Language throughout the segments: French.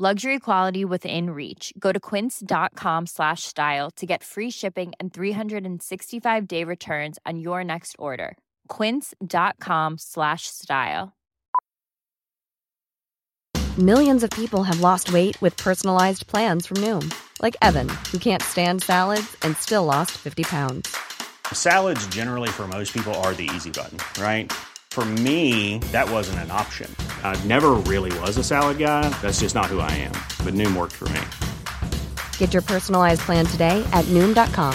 Luxury quality within reach. Go to quince.com slash style to get free shipping and 365 day returns on your next order. Quince.com slash style. Millions of people have lost weight with personalized plans from Noom, like Evan, who can't stand salads and still lost 50 pounds. Salads, generally, for most people, are the easy button, right? For me, that wasn't an option. I never really was a salad guy. That's just not who I am. But Noom worked for me. Get your personalized plan today at Noom.com.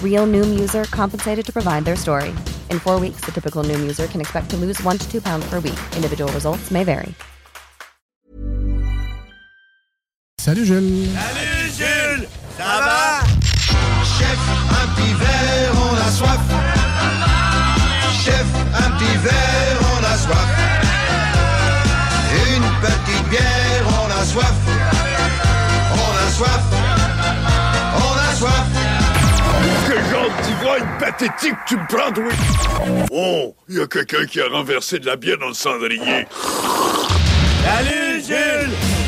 Real Noom user compensated to provide their story. In four weeks, the typical Noom user can expect to lose one to two pounds per week. Individual results may vary. Salut Jules. Salut Jules. Ça va? Chef, un petit verre, on a soif. Chef, un petit verre, bière, on a soif. On a soif. On a soif. Quel genre d'ivrogne pathétique tu me prends, oui? Oh, il y a quelqu'un qui a renversé de la bière dans le cendrier. Salut Jules.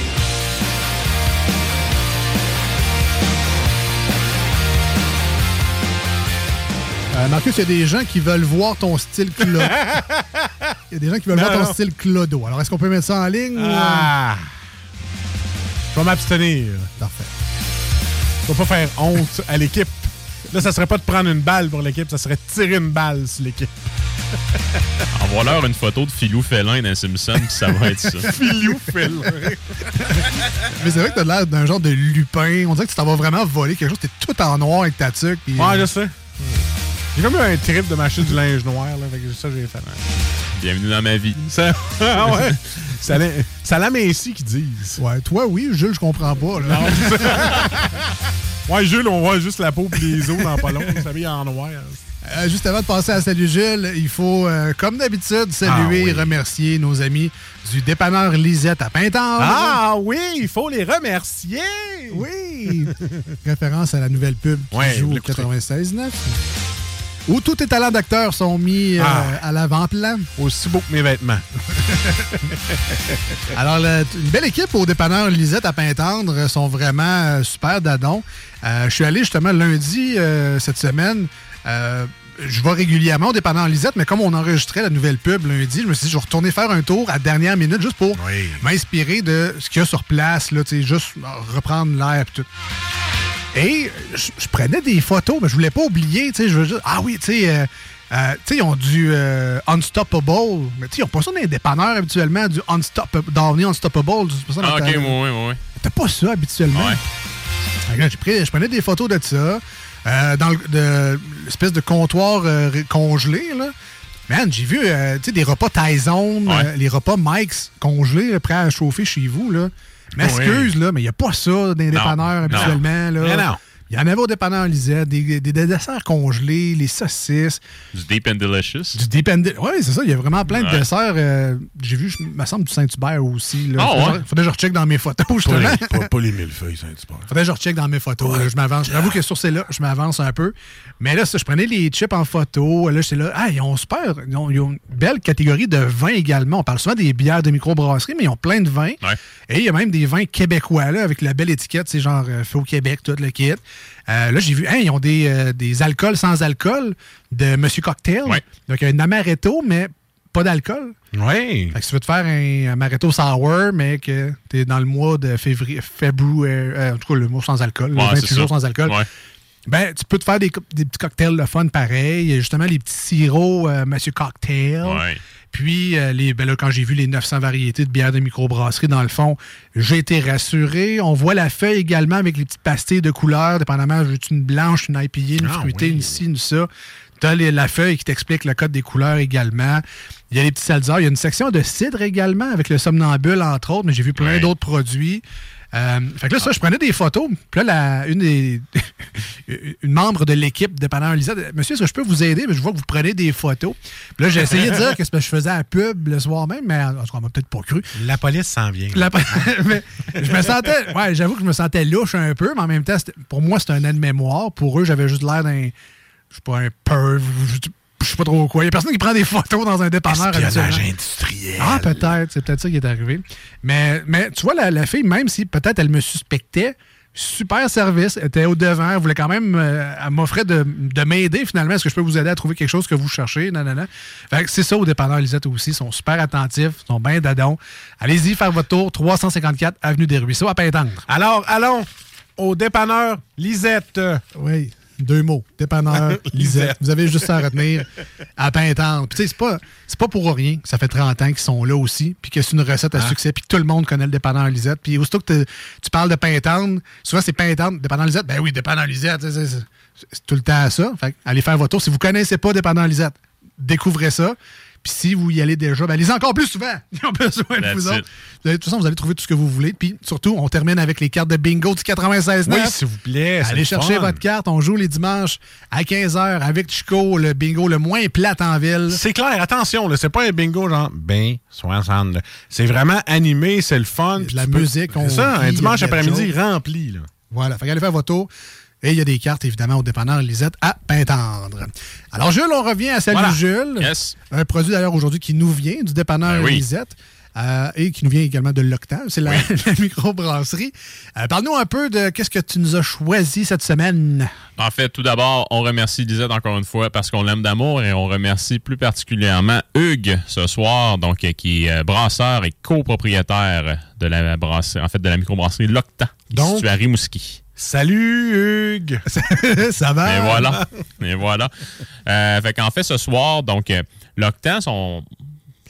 Euh, Marcus, il y a des gens qui veulent voir ton style clodo. Il y a des gens qui veulent Non, voir ton non. style clodo. Alors, est-ce qu'on peut mettre ça en ligne? ou, euh, Ah! Je vais m'abstenir. Parfait. Je vais pas faire honte à l'équipe. Là, ça serait pas de prendre une balle pour l'équipe, ça serait de tirer une balle sur l'équipe. Envoie-leur une photo de Philou Félin dans Simpson, puis ça va être ça. Filou Félin. Mais c'est vrai que t'as l'air d'un genre de lupin. On dirait que tu t'en vas vraiment voler quelque chose. T'es tout en noir avec ta tuque. Ouais, je sais. J'ai comme eu un trip de m'acheter du linge noir, là. Fait que ça, j'ai fait. Bienvenue dans ma vie. Ça, ah ouais. Ça l'a- ça l'a ici qu'ils disent. Ouais, toi, oui, Jules, je comprends pas. Là. Ouais, Jules, on voit juste la peau et les os dans pas long. Il s'habille en noir. Euh, juste avant de passer à Salut Jules, il faut, euh, comme d'habitude, saluer Ah oui. et remercier nos amis du dépanneur Lisette à Pintendre. Ah oui, il faut les remercier. Oui! Référence à la nouvelle pub qui Ouais, joue je au l'écouterai. 96.9. Où tous tes talents d'acteur sont mis euh, Ah. à l'avant-plan. Aussi beau que mes vêtements. Alors, une belle équipe au dépanneur Lisette à Pintendre euh, sont vraiment euh, super dadons. Euh, je suis allé justement lundi euh, cette semaine. je vais régulièrement au dépanneur Lisette, mais comme on enregistrait la nouvelle pub lundi, je me suis dit, je vais retourner faire un tour à dernière minute juste pour Oui. m'inspirer de ce qu'il y a sur place, là, juste reprendre l'air et tout. Et je, je prenais des photos, mais je voulais pas oublier, tu sais, je veux juste, ah oui, tu sais, euh, euh, tu sais, ils ont du euh, Unstoppable, mais tu sais, ils ont pas ça dans les dépanneurs habituellement, du Unstoppable, Downey Unstoppable, c'est pas ça Ah, ok, oui, oui, oui. T'as pas ça habituellement? Ouais. Je prenais des photos de ça, euh, dans le- de- l'espèce de comptoir euh, congelé, là. Man, j'ai vu tu sais, des repas Tyson, Ouais. les repas Mike's congelés, là, prêts à chauffer chez vous. Là. M'excuse, là, mais il n'y a pas ça dans les dépanneurs non. habituellement. Là. Mais non. Il y en avait au dépanneur Lisette, des, des, des desserts congelés, les saucisses, Du Deep and Delicious. du dépendant. Oui, c'est ça, il y a vraiment plein de desserts. euh, j'ai vu, il me semble, du Saint-Hubert aussi. Là. Ah, faudrait, ouais? faudrait que je recheck dans mes photos, Pas justement. les, pas, pas les millefeuilles, Saint-Hubert. Faudrait que je recheck dans mes photos. là, je m'avance. J'avoue que sur celle-là, je m'avance un peu. Mais là, ça, je prenais les chips en photo. Là, j'étais là. Ah, ils ont super. Ils ont, ils ont une belle catégorie de vins également. On parle souvent des bières de microbrasserie, mais ils ont plein de vins. Ouais. Et il y a même des vins québécois, là, avec la belle étiquette. C'est genre euh, fait au Québec, tout le kit. Euh, là, j'ai vu, hein, ils ont des, euh, des alcools sans alcool de Monsieur Cocktail. Ouais. Donc, un amaretto, mais pas d'alcool. Oui. Fait que si tu veux te faire un amaretto sour, mais que tu es dans le mois de février, février euh, en tout cas le mois sans alcool, le Ouais, 28 c'est jours ça. sans alcool, Ouais. ben tu peux te faire des, petits cocktails de fun pareil. Il y a Justement, les petits sirops Monsieur Cocktail. Puis, euh, les, ben là, quand j'ai vu les 900 variétés de bières de microbrasserie, dans le fond, j'ai été rassuré. On voit la feuille également avec les petites pastilles de couleurs, dépendamment, veux une blanche, une IPA, une Ah, fruitée, oui. une ci, une ça. Tu as la feuille qui t'explique le code des couleurs également. Il y a les petits seltzers. Il y a une section de cidre également, avec le somnambule, entre autres, mais j'ai vu plein d'autres produits. Euh, fait que là, ça, je prenais des photos. Puis là, la- une, des, une membre de l'équipe dépendant Lisette, Monsieur, est-ce que je peux vous aider? Mais je vois que vous prenez des photos. Puis là, j'ai essayé de dire que que je faisais un pub le soir même, mais en tout cas, on m'a peut-être pas cru. La police s'en vient. La- mais je me sentais, ouais, j'avoue que je me sentais louche un peu, mais en même temps, pour moi, c'était un aide-mémoire. Pour eux, j'avais juste l'air d'un, je sais pas, un perv, je, sais pas trop quoi. Il y a personne qui prend des photos dans un dépanneur. Espionnage habituellement. industriel. Ah, peut-être. C'est peut-être ça qui est arrivé. Mais, mais tu vois, la, la fille, même si peut-être elle me suspectait, super service, était au devant, elle voulait quand même, euh, elle m'offrait de, de m'aider finalement. Est-ce que je peux vous aider à trouver quelque chose que vous cherchez? Non, non, non. Fait que c'est ça au dépanneur Lisette aussi. Ils sont super attentifs, ils sont bien dadons. Allez-y faire votre tour, 354 Avenue des Ruisseaux à Pintendre. Alors, allons au dépanneur Lisette. Oui. Deux mots. Dépanneur, Lisette. Vous avez juste ça à retenir à Pintendre. Puis tu sais, c'est pas, c'est pas pour rien que ça fait 30 ans qu'ils sont là aussi, puis que c'est une recette à succès, puis que tout le monde connaît le dépanneur Lisette. Puis aussitôt que tu parles de Pintendre, souvent c'est Pintendre, dépanneur Lisette. Ben oui, dépanneur Lisette, c'est- c'est c'est- c'est tout le temps ça. Fait allez faire votre tour. Si vous connaissez pas dépanneur Lisette, découvrez ça. Puis si vous y allez déjà, ben allez encore plus souvent. Ils ont besoin de vous autres. De toute façon, vous allez trouver tout ce que vous voulez. Puis surtout, on termine avec les cartes de bingo du 96 Oui, s'il vous plaît. Allez le chercher fun. votre carte. On joue les dimanches à 15h avec Chico, le bingo le moins plate en ville. C'est clair, attention, c'est pas un bingo genre ben 60. là. C'est vraiment animé, c'est le fun. de puis la peux- musique, C'est ça, un dimanche après-midi rempli. Là. Voilà, fait qu'allez faire votre tour. Et il y a des cartes, évidemment, au dépanneur Lisette à Pintendre. Alors, Jules, on revient à Salut Voilà. Jules. Yes. Un produit, d'ailleurs, aujourd'hui, qui nous vient du dépanneur Ben oui. Lisette. euh, et qui nous vient également de l'Octan. C'est la, la microbrasserie. Euh, Parle-nous un peu de qu'est-ce que tu nous as choisi cette semaine. En fait, tout d'abord, on remercie Lisette encore une fois parce qu'on l'aime d'amour et on remercie plus particulièrement Hugues ce soir, donc qui est euh, brasseur et copropriétaire de la brasserie, en fait de la microbrasserie Donc- située à Rimouski. Salut Hugues! Ça va? Et voilà. Et voilà. Euh, fait qu'en fait, ce soir, donc, euh, l'Octan sont,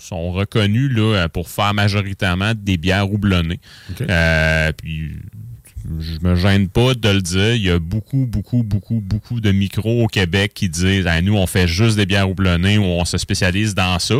sont reconnus là, euh, pour faire majoritairement des bières houblonnées. Euh, puis, je me gêne pas de le dire. Il y a beaucoup, beaucoup, beaucoup, beaucoup de micros au Québec qui disent Ah, nous, on fait juste des bières houblonnées ou on se spécialise dans ça.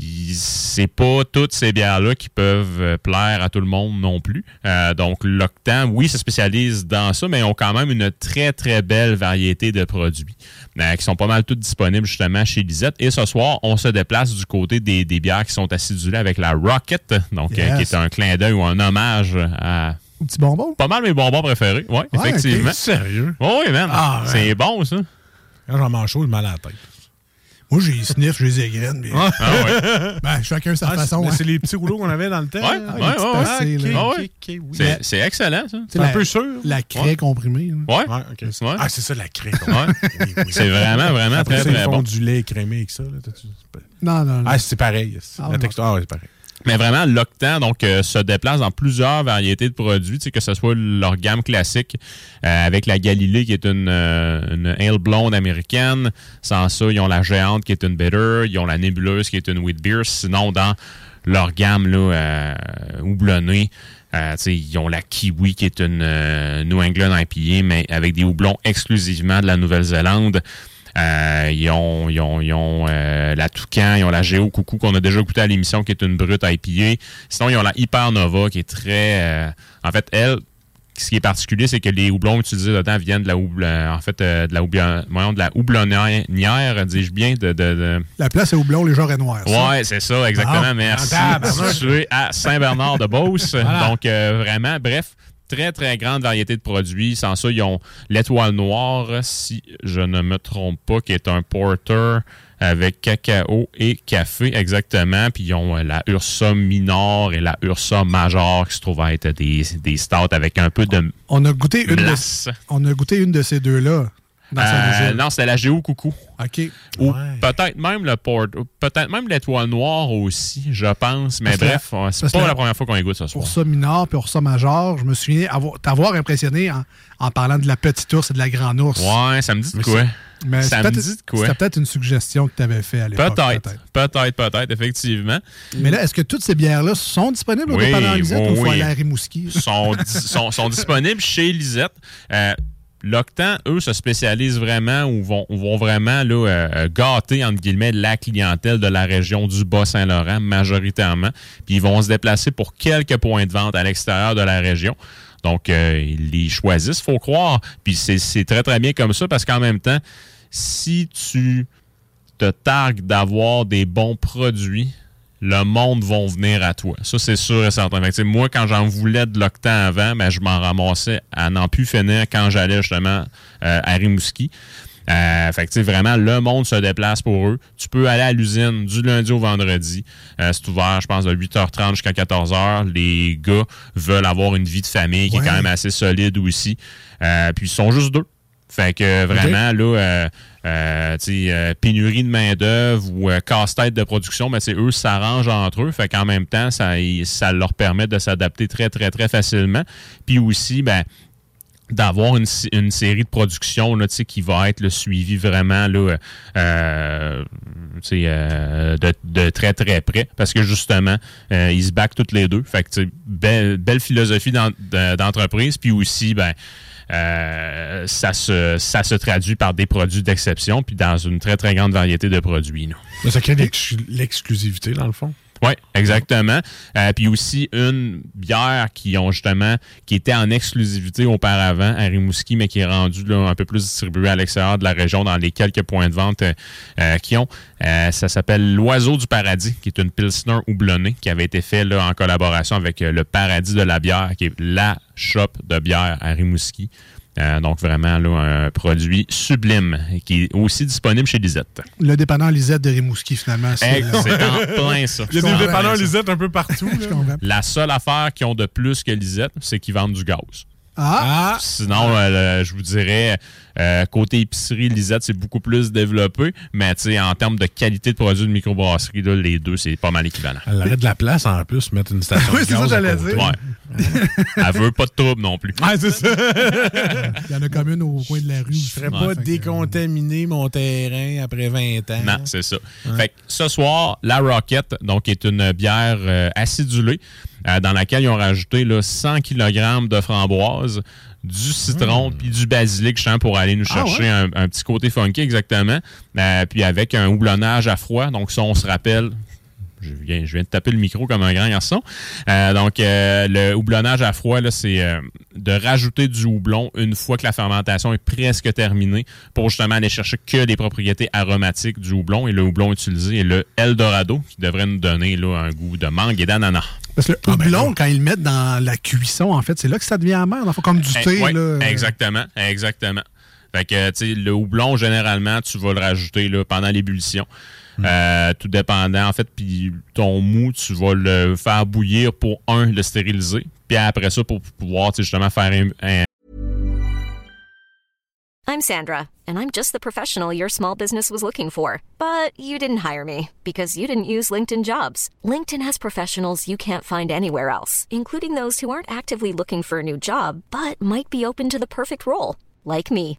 C'est pas toutes ces bières-là qui peuvent euh, plaire à tout le monde non plus. Euh, donc, l'Octan, oui, se spécialise dans ça, mais ils ont quand même une très, très belle variété de produits euh, qui sont pas mal toutes disponibles justement chez Lisette. Et ce soir, on se déplace du côté des, des bières qui sont acidulées avec la Rocket, donc euh, qui est un clin d'œil ou un hommage à Un petit bonbon? pas mal mes bonbons préférés. Oui, Ouais, effectivement. ok. Sérieux? Oui, oui, man. Ah. C'est bon, ça. Quand j'en mange chaud, j'ai mal à la tête. Moi, j'ai sniff, j'ai les égrènes. mais- Ah, ouais. Ben, chacun sa Ah, façon. c'est- hein. c'est les petits rouleaux qu'on avait dans le temps. Ouais, ouais, ouais, ouais. Ah oui. C'est- excellent, ça. C'est un peu sûr. La craie comprimée. là. Ouais. Ouais, ok. Ouais. Ah, c'est ça, la. Oui, oui. C'est vraiment, vraiment Après très, très bon. du lait crémé avec ça. Là, Non, non, non. ah, c'est pareil. Ah, la texture, ah, ouais, c'est pareil. Mais vraiment, l'Octan donc, euh, se déplace dans plusieurs variétés de produits, que ce soit leur gamme classique euh, avec la Galilée qui est une, euh, une ale blonde américaine. Sans ça, ils ont la Géante qui est une bitter. Ils ont la Nébuleuse qui est une wheat beer. Sinon, dans leur gamme là, euh, houblonnée, euh, ils ont la Kiwi qui est une euh, New England IPA, mais avec des houblons exclusivement de la Nouvelle-Zélande. Euh, ils ont, ils ont, ils ont euh, la Toucan, ils ont la Géo Coucou qu'on a déjà goûté à l'émission qui est une brute IPA. Sinon, ils ont la Hyper Nova qui est très... euh, en fait, elle, ce qui est particulier, c'est que les houblons utilisés dedans viennent de la, houble, en fait, euh, de la, houblon- voyons, de la houblonnière, dis-je bien, de- de- de, La place est houblon, les gens est noir. Ouais, c'est ça, exactement. Ah, Merci. tabarnak. Situé à Saint-Bernard-de-Beauce. Donc, euh, vraiment, bref, très, très grande variété de produits. Sans ça, ils ont l'étoile noire, si je ne me trompe pas, qui est un porter avec cacao et café, exactement. Puis ils ont euh, la Ursa Minor et la Ursa Major qui se trouvent à être des, des stouts avec un peu de On a goûté une de, on a goûté une de ces deux-là. Dans Euh, non, c'était la Géo Coucou. OK. Ou Ouais. peut-être même le port, peut-être même l'étoile noire aussi, je pense. Mais Parce bref, c'est pas la première fois qu'on goûte ce soir. Ursa minor puis Ursa major, je me souviens avoir- t'avoir impressionné en, en parlant de la petite ours et de la grande ours. Ouais, ça me dit de quoi? Mais ça me dit de quoi? C'était peut-être une suggestion que tu avais fait à l'époque. Peut-être, peut-être, peut-être, effectivement. Mais là, est-ce que toutes ces bières-là sont disponibles au Oui, dépanneur Lisette oui, ou faut oui. aller à Rimouski? sont, dis- sont, sont disponibles chez Lisette. Euh, L'Octan, eux, se spécialisent vraiment ou vont, vraiment là, euh, gâter, entre guillemets, la clientèle de la région du Bas-Saint-Laurent, majoritairement. Puis ils vont se déplacer pour quelques points de vente à l'extérieur de la région. Donc, euh, ils les choisissent, faut croire. Puis c'est très, très bien comme ça parce qu'en même temps, si tu te targues d'avoir des bons produits, le monde va venir à toi. Ça, c'est sûr et certain. Fait que, moi, quand j'en voulais de l'octan avant, ben, je m'en ramassais à n'en plus finir quand j'allais justement euh, à Rimouski. Euh, fait que, vraiment, le monde se déplace pour eux. Tu peux aller à l'usine du lundi au vendredi. Euh, c'est ouvert, je pense, de 8h30 jusqu'à 14h. Les gars veulent avoir une vie de famille qui est quand même assez solide aussi. Euh, puis, ils sont juste deux. Fait que vraiment, là, euh, euh, pénurie de main-d'œuvre ou euh, casse-tête de production, mais c'est eux s'arrangent entre eux. Fait qu'en même temps, ça, ça leur permet de s'adapter très, très, très facilement. Puis aussi, ben, d'avoir une, série de productions là, qui va être le suivi vraiment là, euh, euh, de, de, très très près parce que justement euh, ils se backent toutes les deux fait que belle, belle philosophie d'entreprise puis aussi ben euh, ça, se, traduit par des produits d'exception, puis dans une très, très grande variété de produits. Mais ça crée l'exclusivité, dans le fond. Oui, exactement. Euh, puis aussi une bière qui ont justement qui était en exclusivité auparavant à Rimouski, mais qui est rendue un peu plus distribuée à l'extérieur de la région dans les quelques points de vente euh, qui ont. ça s'appelle l'Oiseau du Paradis, qui est une pilsner houblonnée qui avait été fait là, en collaboration avec le Paradis de la bière, qui est la shop de bière à Rimouski. Euh, donc, vraiment, là, un produit sublime qui est aussi disponible chez Lisette. Le dépanneur Lisette de Rimouski, finalement. C'est en plein ça. Il y a des dépanneurs Lisette un peu partout. La seule affaire qu'ils ont de plus que Lisette, c'est qu'ils vendent du gaz. Ah. ah. Sinon, euh, je vous dirais, euh, côté épicerie, Lisette, c'est beaucoup plus développé. Mais en termes de qualité de produits de microbrasserie, là, les deux, c'est pas mal équivalent. Elle aurait de la place en plus, mettre une station oui, c'est ça j'allais dire. Ouais. Elle veut pas de trouble non plus. Ouais, c'est ça. Il y en a comme une au coin de la rue. Je ne ferais pas décontaminer mon terrain après 20 ans. Non, c'est ça. Fait que ce soir, la Rocket, donc, est une bière euh, acidulée. Euh, dans laquelle ils ont rajouté là, 100 kg de framboises, du citron Hmm. puis du basilic justement pour aller nous Ah chercher un, un petit côté funky exactement. Euh, puis avec un houblonnage à froid. Donc ça, on se rappelle, je viens, je viens de taper le micro comme un grand garçon. Euh, donc, euh, le houblonnage à froid, c'est euh, de rajouter du houblon une fois que la fermentation est presque terminée pour justement aller chercher que les propriétés aromatiques du houblon. Et le houblon utilisé est le Eldorado qui devrait nous donner là, un goût de mangue et d'ananas. Parce que le houblon, quand ils le mettent dans la cuisson, en fait, c'est là que ça devient amer. Comme du thé. Eh, ouais, là. Exactement, exactement. Fait que, tu sais, le houblon, généralement, tu vas le rajouter là, pendant l'ébullition. Euh, tout dépendant, en fait, puis ton mou, tu vas le faire bouillir pour, un, le stériliser, puis après ça, pour pouvoir, justement, faire un, un I'm Sandra, and I'm just the professional your small business was looking for. But you didn't hire me because you didn't use LinkedIn jobs. LinkedIn has professionals you can't find anywhere else, including those who aren't actively looking for a new job but might be open to the perfect role, like me.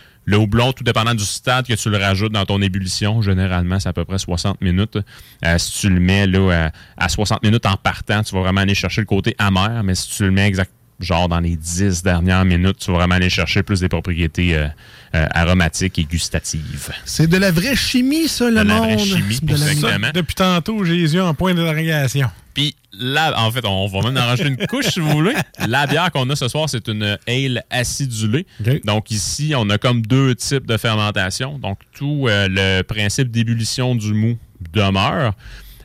Le houblon, tout dépendant du stade que tu le rajoutes dans ton ébullition, généralement, c'est à peu près 60 minutes. Euh, si tu le mets là, à, à 60 minutes en partant, tu vas vraiment aller chercher le côté amer, mais si tu le mets exact, genre dans les 10 dernières minutes, tu vas vraiment aller chercher plus des propriétés euh, euh, aromatiques et gustatives. C'est de la vraie chimie, ça, le De la monde. vraie chimie, de la- exactement. Depuis tantôt, j'ai les yeux en point d'interrogation. Puis là, en fait, on va même en rajouter une couche si vous voulez. La bière qu'on a ce soir, c'est une ale acidulée. Donc ici, on a comme deux types de fermentation. Donc tout euh, le principe d'ébullition du mou demeure.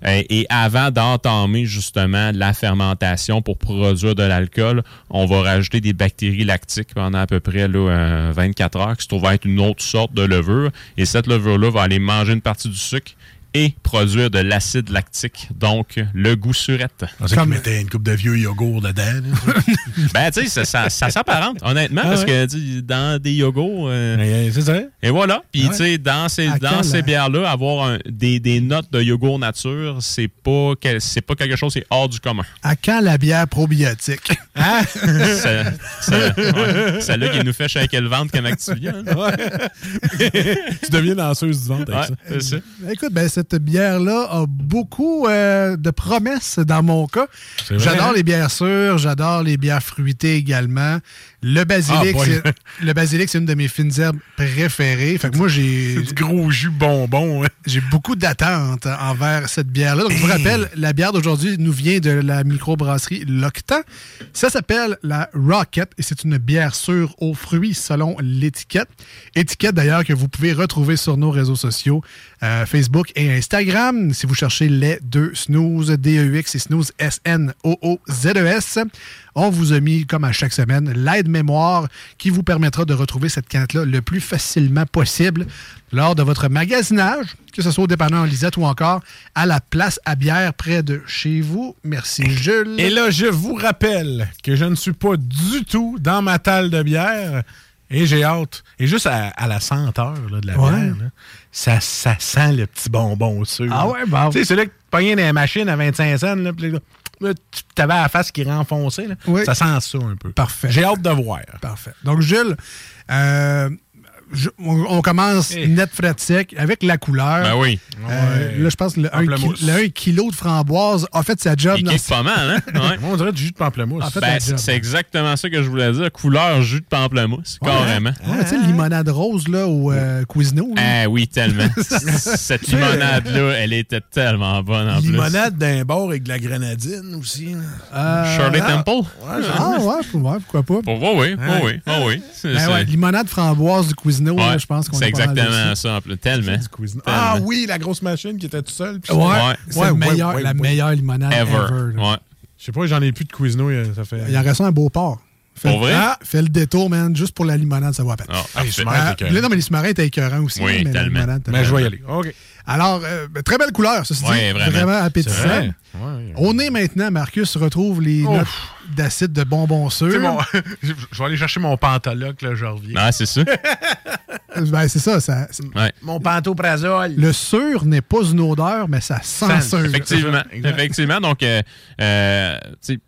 Euh, et avant d'entamer justement la fermentation pour produire de l'alcool, on va rajouter des bactéries lactiques pendant à peu près là, euh, 24 heures, qui se trouve être une autre sorte de levure. Et cette levure-là va aller manger une partie du sucre et produire de l'acide lactique, donc le goût surette. On sait qu'ils mettaient une coupe de vieux yogourt dedans. là. Ben, tu sais, ça, ça, ça s'apparente, honnêtement, Ah parce ouais. que dans des yogourts. euh, euh, C'est ça. et voilà. Puis, Ah tu sais, dans ces, À dans quand ces bières-là, avoir un- des, des notes de yogourt nature, c'est pas, quel- c'est pas quelque chose, c'est hors du commun. À quand la bière probiotique? Hein? C'est- c'est- ouais. Celle-là qui nous fait shaker le ventre comme Activia. hein. tu deviens danseuse du ventre avec Ouais, ça. c'est ça. Écoute, ben, cette bière-là a beaucoup euh, de promesses dans mon cas. J'adore les bières sûres, j'adore les bières fruitées également. Le basilic, Ah, le basilic, c'est une de mes fines herbes préférées. Fait que moi, j'ai, Du gros jus bonbon. hein. j'ai beaucoup d'attentes envers cette bière-là. Donc, je vous rappelle, la bière d'aujourd'hui nous vient de la microbrasserie L'Octan. Ça s'appelle la Rocket et c'est une bière sûre aux fruits selon l'étiquette. Étiquette d'ailleurs que vous pouvez retrouver sur nos réseaux sociaux, euh, Facebook et Instagram. Si vous cherchez les deux snooze, D-E-U-X et snooze S-N-O-O-Z-E-S, on vous a mis, comme à chaque semaine, l'aide-mémoire qui vous permettra de retrouver cette canette-là le plus facilement possible lors de votre magasinage, que ce soit au dépanneur Lisette ou encore à la place à bière près de chez vous. Merci, Jules. Et là, je vous rappelle que je ne suis pas du tout dans ma talle de bière. Et j'ai hâte. Et juste à, à la senteur là, de la Ouais. bière, là, ça, ça sent le petit bonbon sûr. Ah ouais, bon. Tu sais, c'est là que tu pognais dans les machines à 25 cents. Là, tu avais la face qui renfonçait. Là. Oui. Ça sent ça un peu. Parfait. J'ai hâte de voir. Parfait. Donc, Jules, euh, je- on, on commence Eh. net frais de sec avec la couleur. Ben oui. Euh, Ouais. Là, je pense que le 1 Pamplemousse. kilo de framboise a fait sa job. Il pas mal, hein? Ouais. Moi, on dirait du jus de pamplemousse. En fait, Ben, c'est c'est exactement ça que je voulais dire. Couleur jus de pamplemousse, carrément. Ouais, tu sais, limonade rose là, au euh, Cuisino. là. Ah oui, tellement. Cette limonade-là, elle était tellement bonne en plus. Limonade d'un bord avec de la grenadine aussi. Euh, Shirley ah, Temple? Ah ouais, pour- ouais, pourquoi pas. Pour voir, oui. Hein? oui, oui, oui. Ben limonade framboise du Cuisino, ouais, là, je pense qu'on C'est exactement ça en plus. Tellement. Du Cuisino. Ah oui, la grosse machine qui était tout seul. puis Ouais, c'est Ouais, le ouais, meilleur- ouais, la ouais. meilleure limonade ever. Ever. Ouais. Je sais pas, j'en ai plus de Cuisino, euh, ça fait... Il en reste un à Beauport. Fais, Pour vrai? Ah, fais le détour, man, juste pour la limonade, ça vaut à peine. Ah, m'en- Ah, écœurant. là, non, mais les sous-marins étaient écœurants aussi. Oui, mais la tellement. limonade, Mais je vais y aller. OK. Alors, euh, ben, très belle couleur, ça se dit. Ouais, vraiment. appétissant. C'est vrai? Ouais. Au nez maintenant, Marcus retrouve les Ouf. notes d'acide de bonbons sûrs. mon- je vais aller chercher mon pantaloc, là, je reviens. Ah, c'est ça. Ben, c'est ça. ça Ouais. Mon pantoprazole. le sûr n'est pas une odeur, mais ça sent Sent, sûr. Effectivement. Effectivement. Donc, euh, euh, tu sais,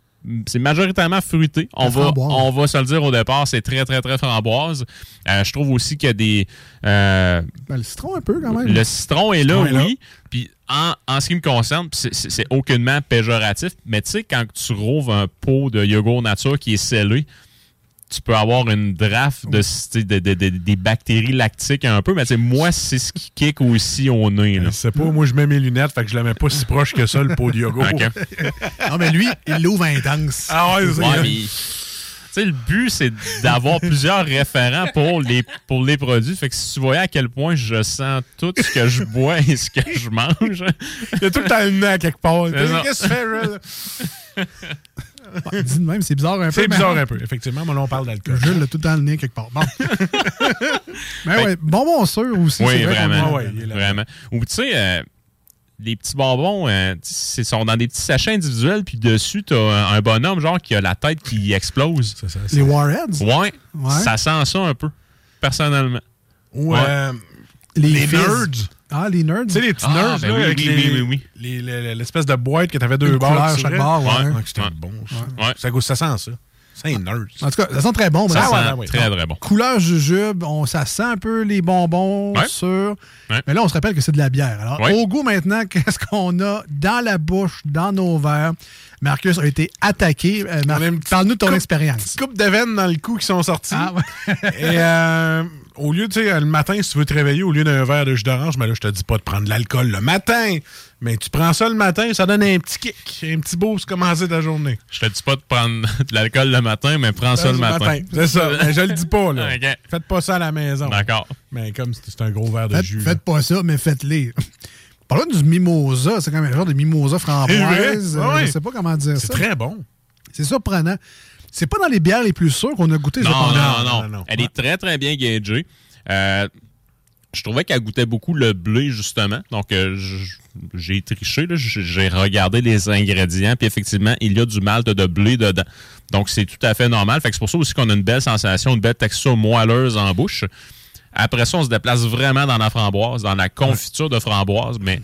c'est majoritairement fruité. On va, on va se le dire au départ, c'est très, très, très framboise. Euh, je trouve aussi qu'il y a des. euh, Ben, le citron un peu quand même. le citron est là, citron est là. oui. Puis en, en ce qui me concerne, c'est aucunement péjoratif, mais tu sais, quand tu rouvres un pot de yogourt nature qui est scellé, tu peux avoir une draft de, tu sais, de- de- de- des bactéries lactiques un peu, mais moi, c'est ce qui kick aussi au nez. Là. Je sais pas, moi je mets mes lunettes, fait que je la mets pas si proche que ça, le pot de yogourt. Ok. Non, mais lui, il l'ouvre intense. Ah ouais, c'est Ouais, mais, le but, c'est d'avoir plusieurs référents pour les, pour les produits. Fait que si tu voyais à quel point je sens tout ce que je bois et ce que je mange, Il y a tout le temps le nez à quelque part. C'est. Qu'est-ce que tu fais, Dis de même, c'est bizarre un peu. C'est mais- bizarre un peu, effectivement, mais là on parle d'alcool. Jules a tout dans le nez quelque part. Bon. mais ouais, bonbon sûr aussi. Oui, vrai vraiment. a- Ouais, ouais, il est là. vraiment. Ou tu sais, euh, les petits bonbons, euh, tu sais, sont dans des petits sachets individuels, puis dessus, tu as un bonhomme genre qui a la tête qui explose. Ça, Les Warheads? Ouais, Ouais. ça sent ça un peu, personnellement. Ou Ouais. euh, Les, les fizz. nerds. Ah, les nerds. Tu sais, les petits Ah, nerds, ben là, oui, avec oui, les- oui, oui, oui. les- les- l'espèce de boîte que t'avais deux Une barres. chaque barre, ouais. Ouais, c'était Ouais. bon. ça. Ouais. Ça, goûte- ça sent ça. C'est nerds. En tout cas, ça sent très bon. Ça sent ouais, très, ouais. très bon. Couleur jujube, on, ça sent un peu les bonbons Ouais. sûrs. Ouais. Mais là, on se rappelle que c'est de la bière. Alors, Ouais. au goût maintenant, qu'est-ce qu'on a dans la bouche, dans nos verres? Marcus a été attaqué. Euh, Mar- Parle-nous de ton coupe- expérience. Coupe de veine dans le cou qui sont sortis. Ah, ouais. Et euh, au lieu, tu sais, le matin, si tu veux te réveiller, au lieu d'un verre de jus d'orange, mais là, je te dis pas de prendre de l'alcool le matin. Mais tu prends ça le matin, ça donne un petit kick, un petit boost pour commencer ta journée. Je te dis pas de prendre de l'alcool le matin, mais prends ça le matin. C'est ça. Mais je le dis pas, là. Faites pas ça à la maison. D'accord. Mais comme c'est c'est un gros verre de Faites, jus. là. faites pas ça, mais faites-les. Parlons du mimosa, c'est quand même un genre de mimosa framboise. euh, Ouais. Je sais pas comment dire C'est ça. très bon. C'est surprenant. C'est pas dans les bières les plus sûres qu'on a goûté. Non, cependant. non, non, Elle est très, très bien gagée. Euh, je trouvais qu'elle goûtait beaucoup le blé, justement. Donc, euh, j'ai triché. J'ai regardé les ingrédients. Puis, effectivement, il y a du malt de blé dedans. Donc, c'est tout à fait normal. Fait que c'est pour ça aussi qu'on a une belle sensation, une belle texture moelleuse en bouche. Après ça, on se déplace vraiment dans la framboise, dans la confiture de framboise, mais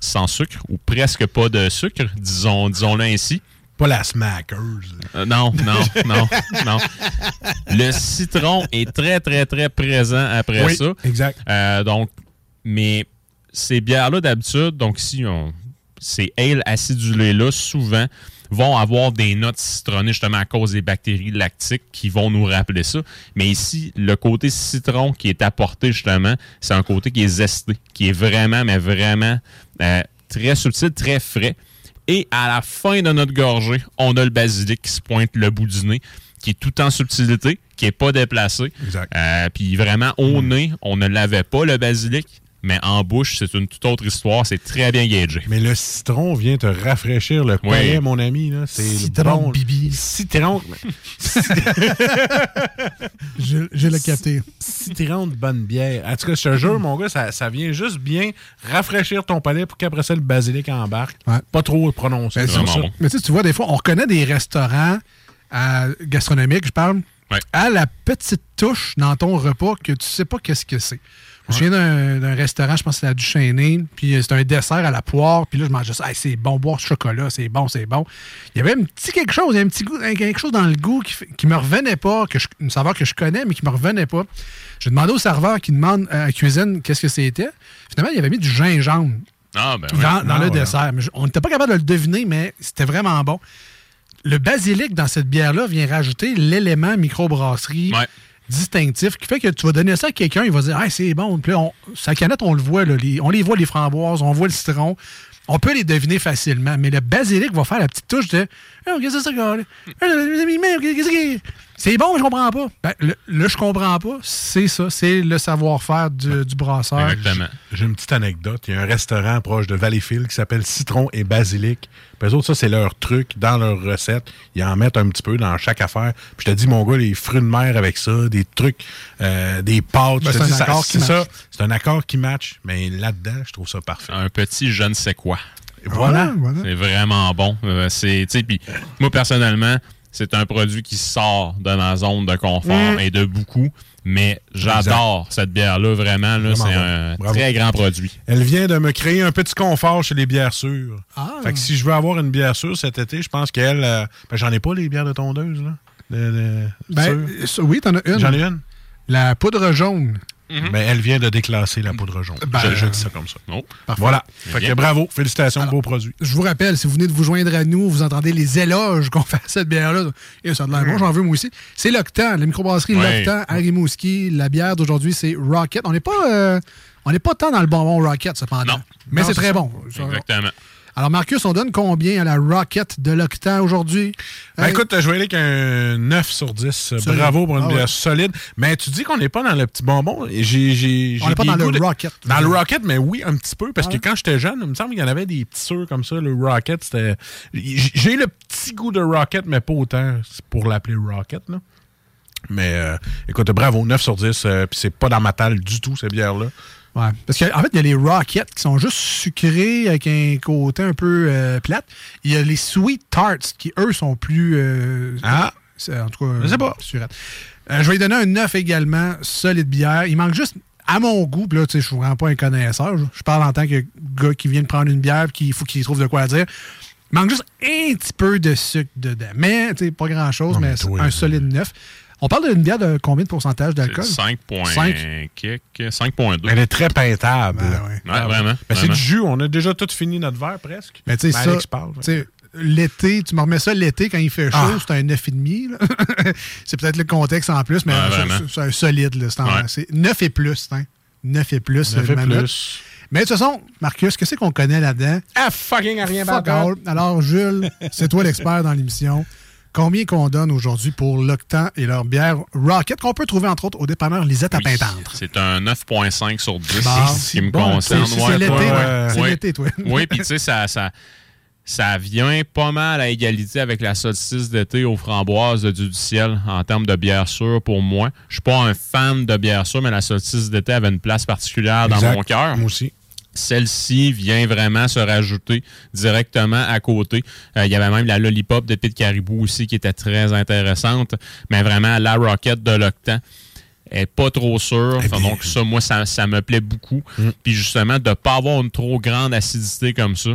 sans sucre ou presque pas de sucre, disons, disons-le ainsi. Pas la Smackers. Euh, non, non, non, non. Le citron est très, très, très présent après Oui, ça. exact. Euh, donc, mais ces bières-là, d'habitude, donc si on, ces ales acidulés-là, souvent, vont avoir des notes citronnées justement à cause des bactéries lactiques qui vont nous rappeler ça. Mais ici, le côté citron qui est apporté justement, c'est un côté qui est zesté, qui est vraiment, mais vraiment euh, très subtil, très frais. Et à la fin de notre gorgée, on a le basilic qui se pointe le bout du nez, qui est tout en subtilité, qui est pas déplacé. Euh, Puis vraiment, au nez, on ne l'avait pas, le basilic. Mais en bouche, c'est une toute autre histoire. C'est très bien gagé. Mais le citron vient te rafraîchir le palais, mon ami. là. C'est Citron bon. bibi. Citron. Je, je l'ai capté. Citron de bonne bière. En tout cas, je te jure, mon gars, ça, ça vient juste bien rafraîchir ton palais pour qu'après ça, le basilic embarque. Pas trop prononcé. Ben. Mais tu sais, tu vois, des fois, on reconnaît des restaurants euh, gastronomiques, je parle, à la petite touche dans ton repas que tu sais pas qu'est-ce que c'est. Je me souviens d'un- restaurant, je pense que c'était à Duchesnay, puis euh, c'était un dessert à la poire, puis là, je mangeais ça. Hey, c'est bon, boire du chocolat, c'est bon, c'est bon. Il y avait un petit quelque chose, il y avait un petit goût, quelque chose dans le goût qui, me revenait pas, que je, une saveur que je connais, mais qui me revenait pas. J'ai demandé au serveur qui demande euh, à la cuisine qu'est-ce que c'était. Finalement, il avait mis du gingembre Ah, ben dans, oui. dans Ah, le ouais. dessert. Mais on n'était pas capable de le deviner, mais c'était vraiment bon. Le basilic dans cette bière-là vient rajouter l'élément microbrasserie distinctif qui fait que tu vas donner ça à quelqu'un, il va dire Ah, c'est bon. Puis là, sa canette, on le voit, là, on les voit, les framboises, on voit le citron. On peut les deviner facilement, mais le basilic va faire la petite touche de Oh, qu'est-ce que c'est ça, C'est bon, mais je comprends pas. Ben, le, le je comprends pas, c'est ça, c'est le savoir-faire du, du brasseur. J'ai une petite anecdote. Il y a un restaurant proche de Valleyfield qui s'appelle Citron et Basilic. Puis eux autres, ça, c'est leur truc dans leur recette. Ils en mettent un petit peu dans chaque affaire. Puis je te dis, mon gars, les fruits de mer avec ça, des trucs, euh, des pâtes. Ben, c'est un ça- accord qui match. C'est un accord qui match. Mais là-dedans, je trouve ça parfait. Un petit je ne sais quoi. Et voilà. C'est vraiment bon. Euh, c'est, tu sais, puis moi, personnellement, c'est un produit qui sort de ma zone de confort Mm. et de beaucoup. Mais j'adore cette bière-là, vraiment. Là, c'est bon. un Bravo. très grand produit. Elle vient de me créer un petit confort chez les bières sûres. Ah. Fait que si je veux avoir une bière sûre cet été, je pense qu'elle. euh, ben, j'en ai pas les bières de tondeuse, là. De- de- Ben, oui, t'en as une. J'en ai une. La poudre jaune. Mais elle vient de déclasser la poudre jaune. Ben, je, je dis ça comme ça. Parfait. Voilà. Fait que bravo. Félicitations, beau produit. Je vous rappelle, si vous venez de vous joindre à nous, vous entendez les éloges qu'on fait à cette bière-là. Et ça a de l'air bon, j'en veux moi aussi. C'est l'Octan, la microbrasserie Ouais. L'Octan à Rimouski. La bière d'aujourd'hui, c'est Rocket. On n'est pas, euh, on pas tant dans le bonbon Rocket, cependant. Mais Non, c'est c'est très bon. Exactement. Alors, Marcus, on donne combien à la Rocket de l'Octan aujourd'hui? Ben, écoute, je vais aller avec un 9 sur 10. Solide. Bravo pour une Ah bière ouais. solide. Mais tu dis qu'on n'est pas dans le petit bonbon. J'ai, On n'est pas dans le de- Rocket. Dans le Rocket, mais oui, un petit peu. Parce que quand j'étais jeune, il me semble qu'il y en avait des petits sûrs comme ça. Le Rocket, c'était. J'ai le petit goût de Rocket, mais pas autant pour l'appeler Rocket. Là. Mais euh, écoute, bravo, 9 sur 10. euh, Puis c'est pas dans ma talle du tout, cette bière-là. Ouais. Parce qu'en fait, il y a les Rockets qui sont juste sucrés avec un côté un peu euh, plate. Il y a les Sweet Tarts qui, eux, sont plus. euh, Ah. En tout cas. Je sais pas. Euh, je vais lui donner un 9 également, solide bière. Il manque juste, à mon goût, là, tu sais, je suis vraiment pas un connaisseur. Je, parle en tant que gars qui vient de prendre une bière et qu'il faut qu'il trouve de quoi dire. Il manque juste un petit peu de sucre dedans. Mais, tu sais, pas grand-chose, Non, mais, mais toi, un solide 9. On parle d'une bière de combien de pourcentage d'alcool? 5 points. Cinq? kick, 5.2. Elle est très peintable. Ouais, vraiment. Ben, c'est du jus. On a déjà tout fini notre verre presque. Mais tu sais, Ben, ça, l'été, tu me remets ça l'été quand il fait chaud, Ah. c'est un 9,5. là. c'est peut-être le contexte en plus, mais c'est- un solide. là. C'est, en- Ouais. c'est 9 et plus. Hein. 9 et plus. 9 et note. plus. Mais de toute façon, Marcus, qu'est-ce qu'on connaît là-dedans? Ah, fucking rien Fuck all. Alors, Jules, c'est toi l'expert dans l'émission. Combien qu'on donne aujourd'hui pour l'Octan et leur bière Rocket qu'on peut trouver entre autres au dépanneur Lisette à Oui, Pintendre. C'est un 9.5 sur 10, Bon, qui me bon, concerne. c'est- Ouais, l'été, ouais, ouais. toi. Oui, puis tu sais, ça, ça, ça vient pas mal à égalité avec la solstice d'été aux framboises de Dieu du ciel en termes de bière sûre pour moi. Je suis pas un fan de bière sûre, mais la solstice d'été avait une place particulière dans Exact. mon cœur. Moi aussi. Celle-ci vient vraiment se rajouter directement à côté. Euh, Il y avait même la Lollipop de Pete Caribou aussi qui était très intéressante, mais vraiment la Rocket de l'Octan est pas trop sûre. Enfin, donc ça, moi, ça, ça me plaît beaucoup. Puis justement, de pas avoir une trop grande acidité comme ça,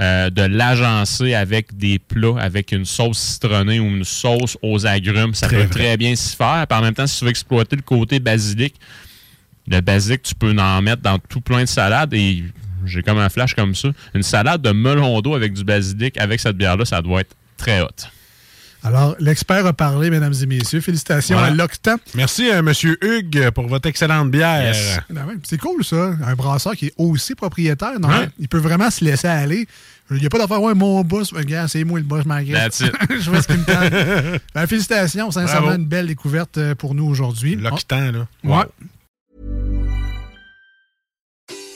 euh, de l'agencer avec des plats, avec une sauce citronnée ou une sauce aux agrumes, ça Très peut vrai. très bien s'y faire. Puis en même temps, si tu veux exploiter le côté basilic, le basilic, tu peux en mettre dans tout plein de salades et j'ai comme un flash comme ça. Une salade de melon d'eau avec du basilic, avec cette bière-là, ça doit être très hot. Alors, l'expert a parlé, mesdames et messieurs. Félicitations Voilà. à l'Octan. Merci, euh, Monsieur Hugues, pour votre excellente bière. Yes. Ben c'est cool, ça. Un brasseur qui est aussi propriétaire. Non? Il peut vraiment se laisser aller. Il n'y a pas d'affaire, ouais, mon boss, regarde, c'est moi le boss. That's it. Je vois ce qui me tente. Ben, félicitations, sincèrement, Bravo. une belle découverte euh, pour nous aujourd'hui. L'Octan, là. Ouais.